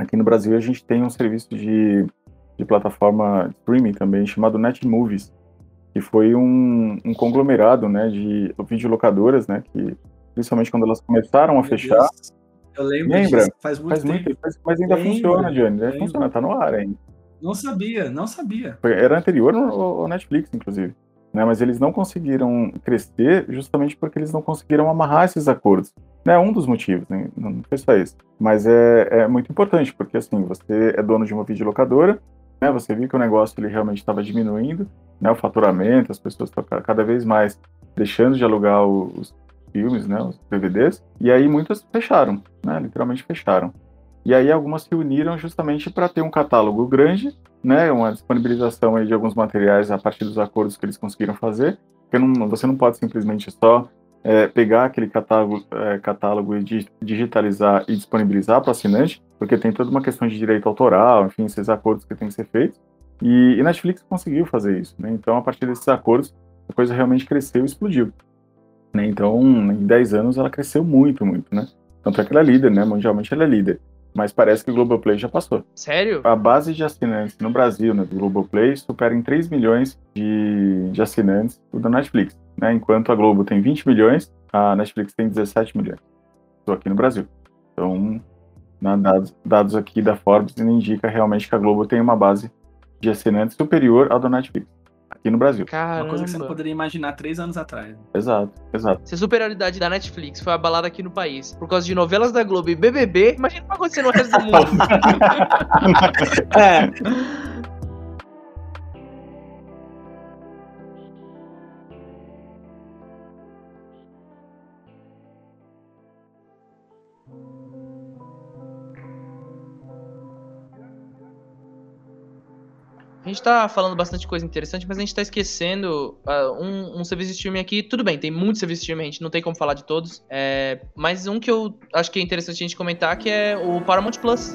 S3: aqui no Brasil a gente tem um serviço de de plataforma streaming também, chamado Netmovies, que foi um, um conglomerado, né, de videolocadoras, né, que principalmente quando elas começaram a fechar...
S2: Eu lembro Lembra? Disso, faz muito faz tempo. Muito,
S3: mas ainda lembra, funciona, Johnny, ainda funciona, tá no ar ainda.
S2: Não sabia, não sabia.
S3: Era anterior ao Netflix, inclusive. Né, mas eles não conseguiram crescer justamente porque eles não conseguiram amarrar esses acordos. É um dos motivos, né? não foi só esse. Mas é, é muito importante, porque assim, você é dono de uma videolocadora, né, você viu que o negócio ele realmente estava diminuindo, né, o faturamento, as pessoas estão cada vez mais deixando de alugar os filmes, né, os DVDs, e aí muitas fecharam, né, literalmente fecharam. E aí algumas se uniram justamente para ter um catálogo grande, né, uma disponibilização de alguns materiais a partir dos acordos que eles conseguiram fazer, porque não, você não pode simplesmente só é, pegar aquele catálogo, é, catálogo e digitalizar e disponibilizar para o assinante, porque tem toda uma questão de direito autoral, enfim, esses acordos que têm que ser feitos. E, e Netflix conseguiu fazer isso, né? Então, a partir desses acordos, a coisa realmente cresceu e explodiu. Né? Então, em 10 anos, ela cresceu muito, muito, né? Tanto é que ela é líder, né? Mundialmente ela é líder. Mas parece que o Globoplay já passou.
S1: Sério?
S3: A base de assinantes no Brasil, né, do Globoplay, supera em 3 milhões de, de assinantes o da Netflix né? Enquanto a Globo tem 20 milhões, a Netflix tem 17 milhões. Estou aqui no Brasil. Então, né, dados, dados aqui da Forbes indica realmente que a Globo tem uma base de assinantes superior à da Netflix aqui no Brasil.
S2: Caramba. Uma coisa que você não poderia imaginar três anos atrás.
S3: Exato, exato.
S1: Se a superioridade da Netflix foi abalada aqui no país por causa de novelas da Globo e BBB, imagina o que vai acontecer no resto do mundo. é. Gente tá falando bastante coisa interessante, mas a gente tá esquecendo uh, um, um, serviço de streaming aqui. Tudo bem, tem muitos serviços de streaming, a gente não tem como falar de todos. É, mas um que eu acho que é interessante a gente comentar que é o Paramount Plus.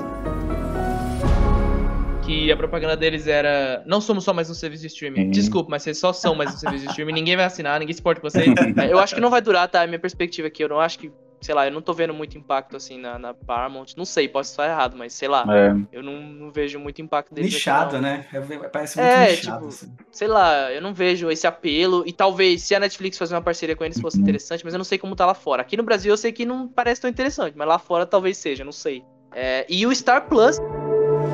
S1: Que a propaganda deles era. Não somos só mais um serviço de streaming. Uhum. Desculpa, mas vocês só são mais um serviço de streaming. Ninguém vai assinar, ninguém se importa com vocês. Eu acho que não vai durar, tá? É minha perspectiva aqui. Eu não acho que sei lá, eu não tô vendo muito impacto assim na, na Paramount. Não sei, posso estar errado, mas sei lá. É. Eu não, não, vejo muito impacto deles.
S2: Nichado, né? É, parece muito é, nichado. Tipo, assim.
S1: Sei lá, eu não vejo esse apelo. E talvez se a Netflix fazer uma parceria com eles fosse uhum. interessante, mas eu não sei como tá lá fora. Aqui no Brasil eu sei que não parece tão interessante, mas lá fora talvez seja, não sei. É, e o Star Plus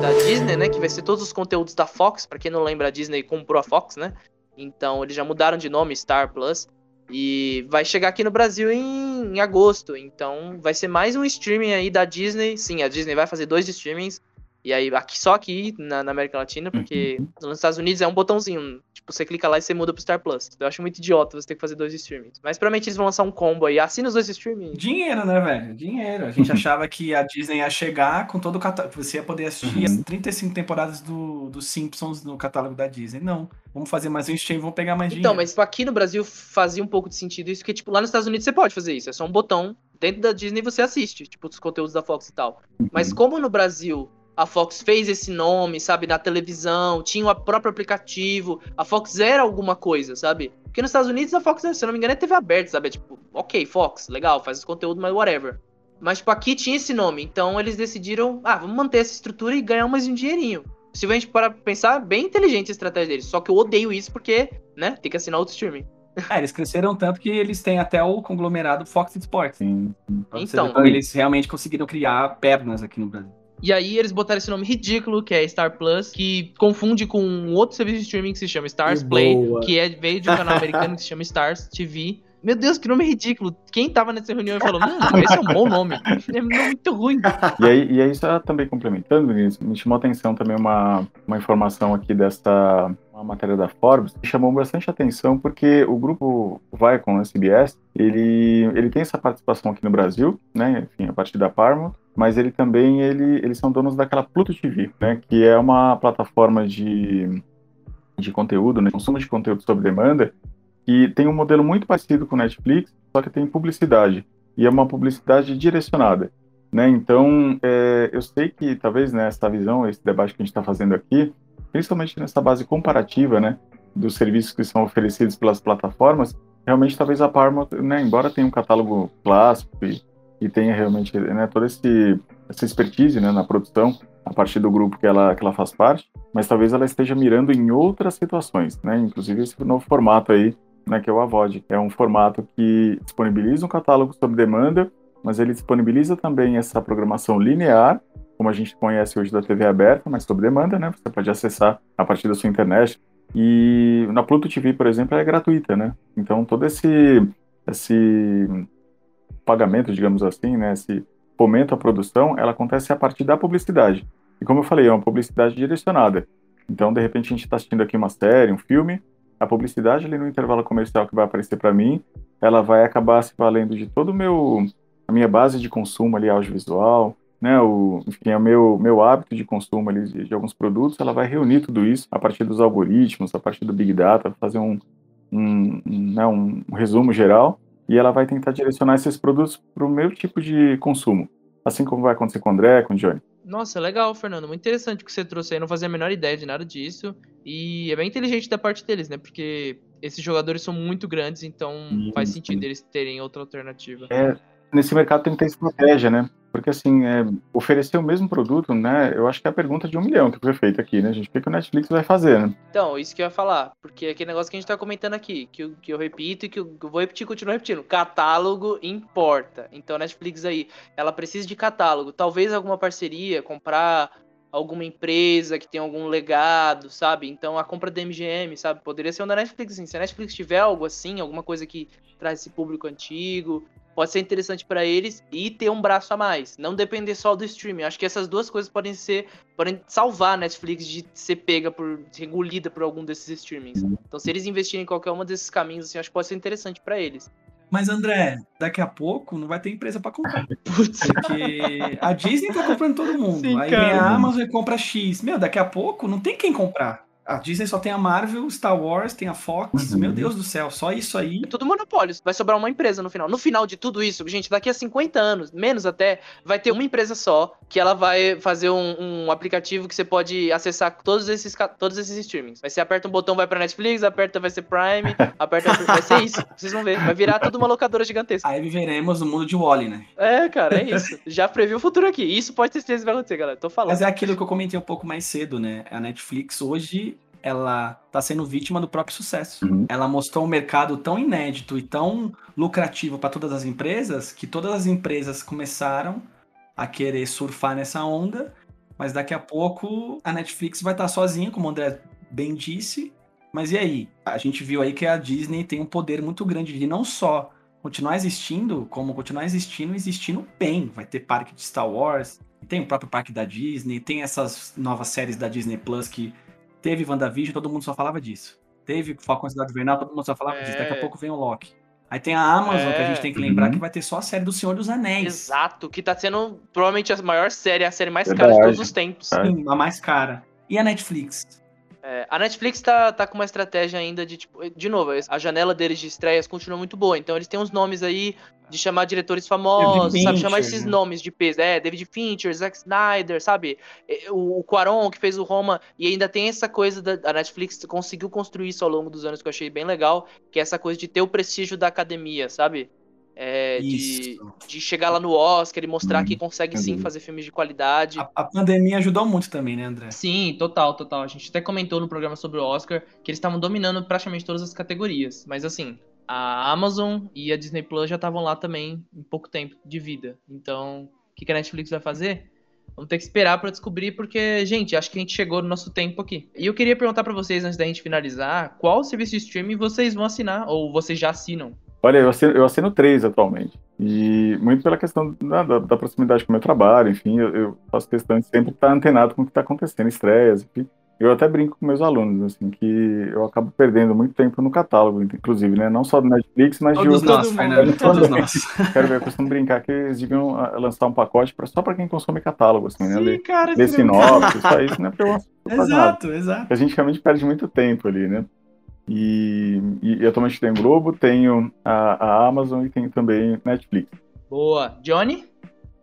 S1: da Disney, né? Que vai ser todos os conteúdos da Fox. Para quem não lembra, a Disney comprou a Fox, né? Então eles já mudaram de nome, Star Plus. E vai chegar aqui no Brasil em, em, agosto. Então vai ser mais um streaming aí da Disney. Sim, a Disney vai fazer dois streamings. E aí, aqui, só aqui na, na América Latina, porque
S3: Uhum.
S1: nos Estados Unidos é um botãozinho. Tipo, você clica lá e você muda pro Star Plus. Eu acho muito idiota você ter que fazer dois streamings. Mas provavelmente eles vão lançar um combo aí. Assina os dois streamings.
S2: Dinheiro, né, velho? Dinheiro. A gente achava que a Disney ia chegar com todo o catálogo. Você ia poder assistir
S3: Uhum.
S2: as 35 temporadas do, do Simpsons no catálogo da Disney. Não. Vamos fazer mais um stream, vamos pegar mais dinheiro.
S1: Então, mas tipo, aqui no Brasil fazia um pouco de sentido isso, porque, tipo, lá nos Estados Unidos você pode fazer isso. É só um botão. Dentro da Disney você assiste, tipo, os conteúdos da Fox e tal. Mas como no Brasil a Fox fez esse nome, sabe, na televisão, tinha o próprio aplicativo, a Fox era alguma coisa, sabe? Porque nos Estados Unidos a Fox, se eu não me engano, é TV aberta, sabe? É tipo, ok, Fox, legal, faz esse conteúdo, mas whatever. Mas, tipo, aqui tinha esse nome, então eles decidiram, ah, vamos manter essa estrutura e ganhar mais um dinheirinho. Se a gente para pensar, bem inteligente a estratégia deles. Só que eu odeio isso porque, né, tem que assinar outro streaming.
S2: É, eles cresceram tanto que eles têm até o conglomerado Fox Sports.
S3: Sim.
S1: Então.
S2: eles realmente conseguiram criar pernas aqui no Brasil.
S1: E aí eles botaram esse nome ridículo, que é Star Plus, que confunde com um outro serviço de streaming que se chama Stars
S2: Que
S1: Play,
S2: boa.
S1: que é, veio de um canal americano que se chama Stars TV. Meu Deus, que nome ridículo. Quem tava nessa reunião e falou, hum, esse é um bom nome. É muito ruim.
S3: E aí, e aí só também complementando, Vinícius, me chamou a atenção também uma, uma informação aqui dessa uma matéria da Forbes, que chamou bastante atenção porque o grupo Viacom, SBS, ele, ele tem essa participação aqui no Brasil, né, enfim, a partir da Paramount, mas ele também, ele, eles são donos daquela Pluto TV, né, que é uma plataforma de, de conteúdo, né, consumo de conteúdo sob demanda, que tem um modelo muito parecido com o Netflix, só que tem publicidade, e é uma publicidade direcionada né? Então, é, eu sei que talvez nessa visão, esse debate que a gente está fazendo aqui, principalmente nessa base comparativa, né, dos serviços que são oferecidos pelas plataformas, realmente talvez a Paramount, né, embora tenha um catálogo clássico e, e tenha realmente né, toda esse, essa expertise né, na produção a partir do grupo que ela, que ela faz parte, mas talvez ela esteja mirando em outras situações, né, inclusive esse novo formato aí, né, que é o AVOD, é um formato que disponibiliza um catálogo sob demanda mas ele disponibiliza também essa programação linear, como a gente conhece hoje da TV aberta, mas sob demanda, né? Você pode acessar a partir da sua internet. E na Pluto TV, por exemplo, é gratuita, né? Então todo esse esse pagamento, digamos assim, né, esse fomento à produção, ela acontece a partir da publicidade. E como eu falei, é uma publicidade direcionada. Então, de repente, a gente está assistindo aqui uma série, um filme, a publicidade ali no intervalo comercial que vai aparecer para mim, ela vai acabar se valendo de todo o meu a minha base de consumo ali audiovisual, né, o, enfim, o meu, meu hábito de consumo ali de, de, alguns produtos, ela vai reunir tudo isso a partir dos algoritmos, a partir do Big Data, fazer um, um, um, né, um resumo geral, e ela vai tentar direcionar esses produtos para o meu tipo de consumo, assim como vai acontecer com o André, com o Johnny.
S1: Nossa, legal, Fernando. Muito interessante o que você trouxe aí. Não fazia a menor ideia de nada disso. E é bem inteligente da parte deles, né? Porque esses jogadores são muito grandes, então faz sentido eles terem outra alternativa.
S3: É, nesse mercado tem que ter estratégia, né? Porque, assim, é, oferecer o mesmo produto, né? Eu acho que é a pergunta de um milhão que foi feita aqui, né, gente? O que, que o Netflix vai fazer, né?
S1: Então, isso que eu ia falar. Porque é aquele negócio que a gente tá comentando aqui, que eu, que eu repito e que eu vou repetir continuo repetindo. Catálogo importa. Então, a Netflix aí, ela precisa de catálogo. Talvez alguma parceria, comprar alguma empresa que tem algum legado, sabe? Então, a compra da MGM, sabe? Poderia ser uma da Netflix, assim. Se a Netflix tiver algo assim, alguma coisa que traz esse público antigo, pode ser interessante para eles e ter um braço a mais, não depender só do streaming. Acho que essas duas coisas podem ser, podem salvar a Netflix de ser pega por, ser engolida por algum desses streamings. Então, se eles investirem em qualquer um desses caminhos, assim, acho que pode ser interessante para eles.
S2: Mas André, daqui a pouco não vai ter empresa para comprar.
S1: Putz.
S2: Porque a Disney tá comprando todo mundo.
S1: Sim,
S2: Aí
S1: cara.
S2: vem a Amazon e compra X. Meu, daqui a pouco não tem quem comprar. A Disney só tem a Marvel, Star Wars, tem a Fox.
S3: Uhum.
S2: Meu Deus do céu, só isso aí.
S1: É tudo monopólio. Vai sobrar uma empresa no final. No final de tudo isso, gente, daqui a 50 anos, menos até, vai ter uma empresa só que ela vai fazer um, um aplicativo que você pode acessar todos esses, todos esses streamings. Aí você aperta um botão, vai pra Netflix, aperta, vai ser Prime, aperta. vai ser isso. Vocês vão ver. Vai virar tudo uma locadora gigantesca.
S2: Aí viveremos no mundo de Wally, né?
S1: É, cara, é isso. Já previu o futuro aqui. Isso pode ter certeza que vai acontecer, galera. Tô falando.
S2: Mas é aquilo que eu comentei um pouco mais cedo, né? A Netflix hoje, ela tá sendo vítima do próprio sucesso.
S3: Uhum.
S2: Ela mostrou um mercado tão inédito e tão lucrativo para todas as empresas que todas as empresas começaram a querer surfar nessa onda, mas daqui a pouco a Netflix vai estar sozinha, como o André bem disse. Mas e aí? A gente viu aí que a Disney tem um poder muito grande de não só continuar existindo, como continuar existindo e existindo bem. Vai ter parque de Star Wars, tem o próprio parque da Disney, tem essas novas séries da Disney Plus que teve WandaVision, todo mundo só falava disso. Teve Falcão Cidade Invernal, todo mundo só falava é. disso. Daqui a é. pouco vem o Loki. Aí tem a Amazon, é. que a gente tem que lembrar uhum. que vai ter só a série do Senhor dos Anéis.
S1: Exato, que tá sendo provavelmente a maior série, a série mais Verdade. cara de todos os tempos.
S2: Sim, a mais cara. E a Netflix?
S1: É, a Netflix tá, tá com uma estratégia ainda de, tipo, de novo, a janela deles de estreias continua muito boa. Então eles têm uns nomes aí de chamar diretores famosos, sabe? Chamar esses né? nomes de peso. É, David Fincher, Zack Snyder, sabe? O, o Quaron, que fez o Roma. E ainda tem essa coisa da a Netflix conseguiu construir isso ao longo dos anos que eu achei bem legal, que é essa coisa de ter o prestígio da academia, sabe? É, de, de, chegar lá no Oscar e mostrar hum, que consegue sim fazer filmes de qualidade.
S2: A, a, pandemia ajudou muito também, né, André?
S1: Sim, total, total. A gente até comentou no programa sobre o Oscar que eles estavam dominando praticamente todas as categorias. Mas assim, a Amazon e a Disney Plus já estavam lá também em pouco tempo de vida. Então, o que, que a Netflix vai fazer? Vamos ter que esperar para descobrir, porque, gente, acho que a gente chegou no nosso tempo aqui. E eu queria perguntar para vocês, antes da gente finalizar, qual serviço de streaming vocês vão assinar, ou vocês já assinam?
S3: Olha, eu assino, eu assino três atualmente. E muito pela questão da, da, da proximidade com o meu trabalho, enfim, eu, eu, faço questão de sempre estar antenado com o que está acontecendo, estreias, enfim. Eu até brinco com meus alunos, assim, que eu acabo perdendo muito tempo no catálogo, inclusive, né? Não só do Netflix, mas
S2: todos
S3: de
S2: outros. Nós, Fernando, todos nós.
S3: Quero ver, eu costumo brincar que eles deviam ah, lançar um pacote pra, só para quem consome catálogo, assim, né? Sim,
S2: né? Cara,
S3: Ler sinopse, só isso, né? Pra eu
S2: exato, exato.
S3: A gente realmente perde muito tempo ali, né? E, e, e atualmente tenho Globo, tenho a, a Amazon e tenho também Netflix.
S1: Boa. Johnny?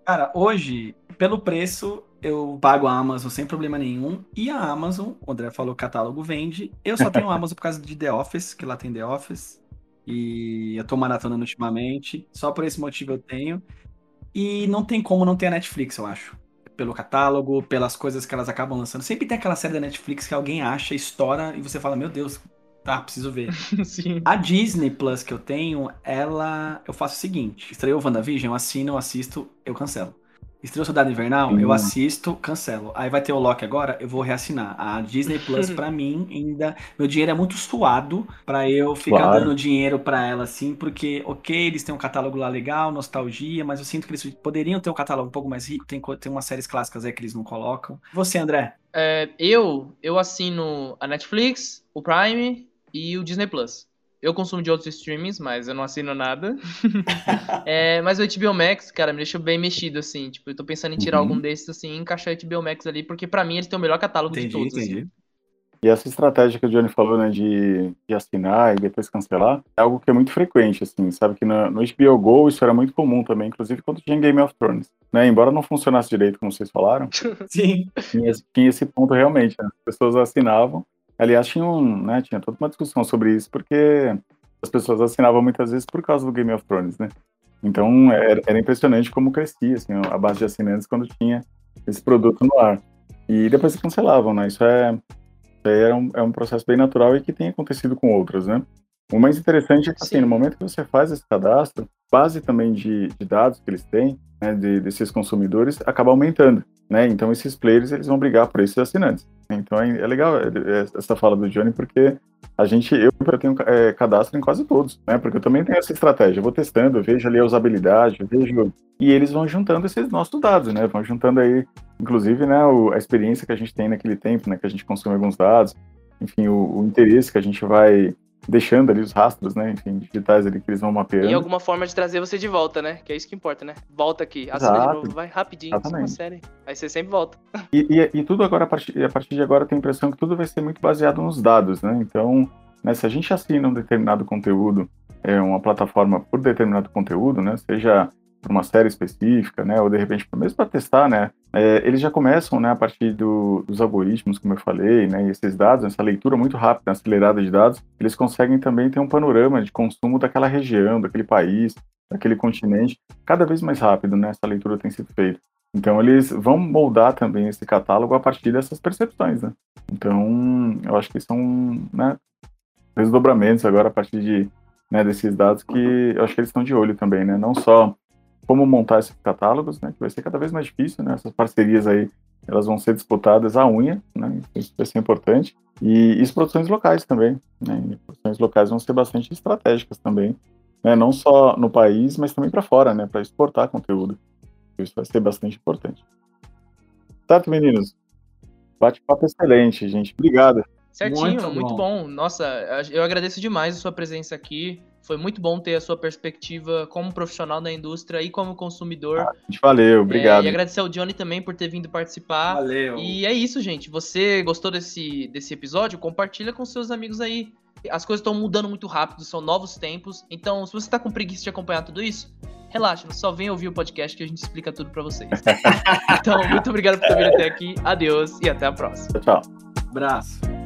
S2: Cara, hoje, pelo preço, eu pago a Amazon sem problema nenhum. E a Amazon, o André falou, catálogo vende. Eu só tenho a Amazon por causa de The Office, que lá tem The Office. E eu tô maratonando ultimamente. Só por esse motivo eu tenho. E não tem como não ter a Netflix, eu acho. Pelo catálogo, pelas coisas que elas acabam lançando. Sempre tem aquela série da Netflix que alguém acha, estoura e você fala, meu Deus, Tá, preciso ver.
S1: Sim.
S2: A Disney Plus que eu tenho, ela. Eu faço o seguinte: estreou WandaVision, eu assino, eu assisto, eu cancelo. Estreou Soldado Invernal, eu assisto, cancelo. Aí vai ter o Loki agora, eu vou reassinar. A Disney Plus, pra mim, ainda. Meu dinheiro é muito suado pra eu ficar claro. dando dinheiro pra ela, assim, porque, ok, eles têm um catálogo lá legal, nostalgia, mas eu sinto que eles poderiam ter um catálogo um pouco mais rico. Tem, tem umas séries clássicas aí que eles não colocam. Você, André?
S1: É, eu, eu assino a Netflix, o Prime e o Disney Plus. Eu consumo de outros streamings, mas eu não assino nada. é, mas o HBO Max, cara, me deixou bem mexido, assim. Tipo, eu tô pensando em tirar uhum. algum desses, assim, e encaixar o HBO Max ali, porque para mim eles têm o melhor catálogo entendi, de todos. Entendi. Assim.
S3: E essa estratégia que o Johnny falou, né, de, de, assinar e depois cancelar, é algo que é muito frequente, assim, sabe? Que no, no HBO Go isso era muito comum também, inclusive quando tinha Game of Thrones, né? Embora não funcionasse direito, como vocês falaram.
S2: Sim.
S3: Tinha, tinha esse ponto realmente, né? As pessoas assinavam Aliás, tinha, um, né, tinha toda uma discussão sobre isso, porque as pessoas assinavam muitas vezes por causa do Game of Thrones, né? Então, era, era impressionante como crescia assim, a base de assinantes quando tinha esse produto no ar. E depois se cancelavam, né? Isso é, é, um, é um processo bem natural e que tem acontecido com outras, né? O mais interessante é que, assim, no momento que você faz esse cadastro, base também de, de dados que eles têm, né, de, desses consumidores, acaba aumentando, né? Então, esses players, eles vão brigar por esses assinantes. Então, é, é legal é, é, essa fala do Johnny, porque a gente, eu, eu tenho é, cadastro em quase todos, né? Porque eu também tenho essa estratégia, eu vou testando, eu vejo ali a usabilidade, vejo... E eles vão juntando esses nossos dados, né? Vão juntando aí, inclusive, né, o, a experiência que a gente tem naquele tempo, né? Que a gente consome alguns dados, enfim, o, o interesse que a gente vai deixando ali os rastros, né, enfim, digitais ali que eles vão mapeando.
S1: E alguma forma de trazer você de volta, né? Que é isso que importa, né? Volta aqui, assina de novo, vai rapidinho, uma série. Aí você sempre volta.
S3: E, e, e, tudo agora, a partir, a partir de agora, tem a impressão que tudo vai ser muito baseado nos dados, né? Então, né, se a gente assina um determinado conteúdo, é uma plataforma por determinado conteúdo, né? Seja para uma série específica, né, ou de repente mesmo para testar, né, é, eles já começam, né, a partir do, dos algoritmos, como eu falei, né, e esses dados, essa leitura muito rápida, acelerada de dados, eles conseguem também ter um panorama de consumo daquela região, daquele país, daquele continente, cada vez mais rápido, né, essa leitura tem sido feita. Então eles vão moldar também esse catálogo a partir dessas percepções, né. Então, eu acho que são, né, desdobramentos agora a partir de, né, desses dados que eu acho que eles estão de olho também, né, não só como montar esses catálogos, né, que vai ser cada vez mais difícil, né, essas parcerias aí, elas vão ser disputadas à unha, né, isso vai ser importante, e, e as produções locais também, né, e produções locais vão ser bastante estratégicas também, né, não só no país, mas também para fora, né, para exportar conteúdo, isso vai ser bastante importante. Certo, meninos? Bate-papo excelente, gente. Obrigado.
S1: Certinho, muito, muito bom. Nossa, eu agradeço demais a sua presença aqui. Foi muito bom ter a sua perspectiva como profissional da indústria e como consumidor. Ah,
S3: valeu, obrigado.
S1: É, e agradecer ao Johnny também por ter vindo participar.
S2: Valeu.
S1: E é isso, gente. Você gostou desse, desse episódio? Compartilha com seus amigos aí. As coisas estão mudando muito rápido, são novos tempos. Então, se você está com preguiça de acompanhar tudo isso, relaxa, só vem ouvir o podcast que a gente explica tudo para vocês. então, muito obrigado por ter vindo até aqui. Adeus e até a próxima.
S3: Tchau.
S2: Abraço.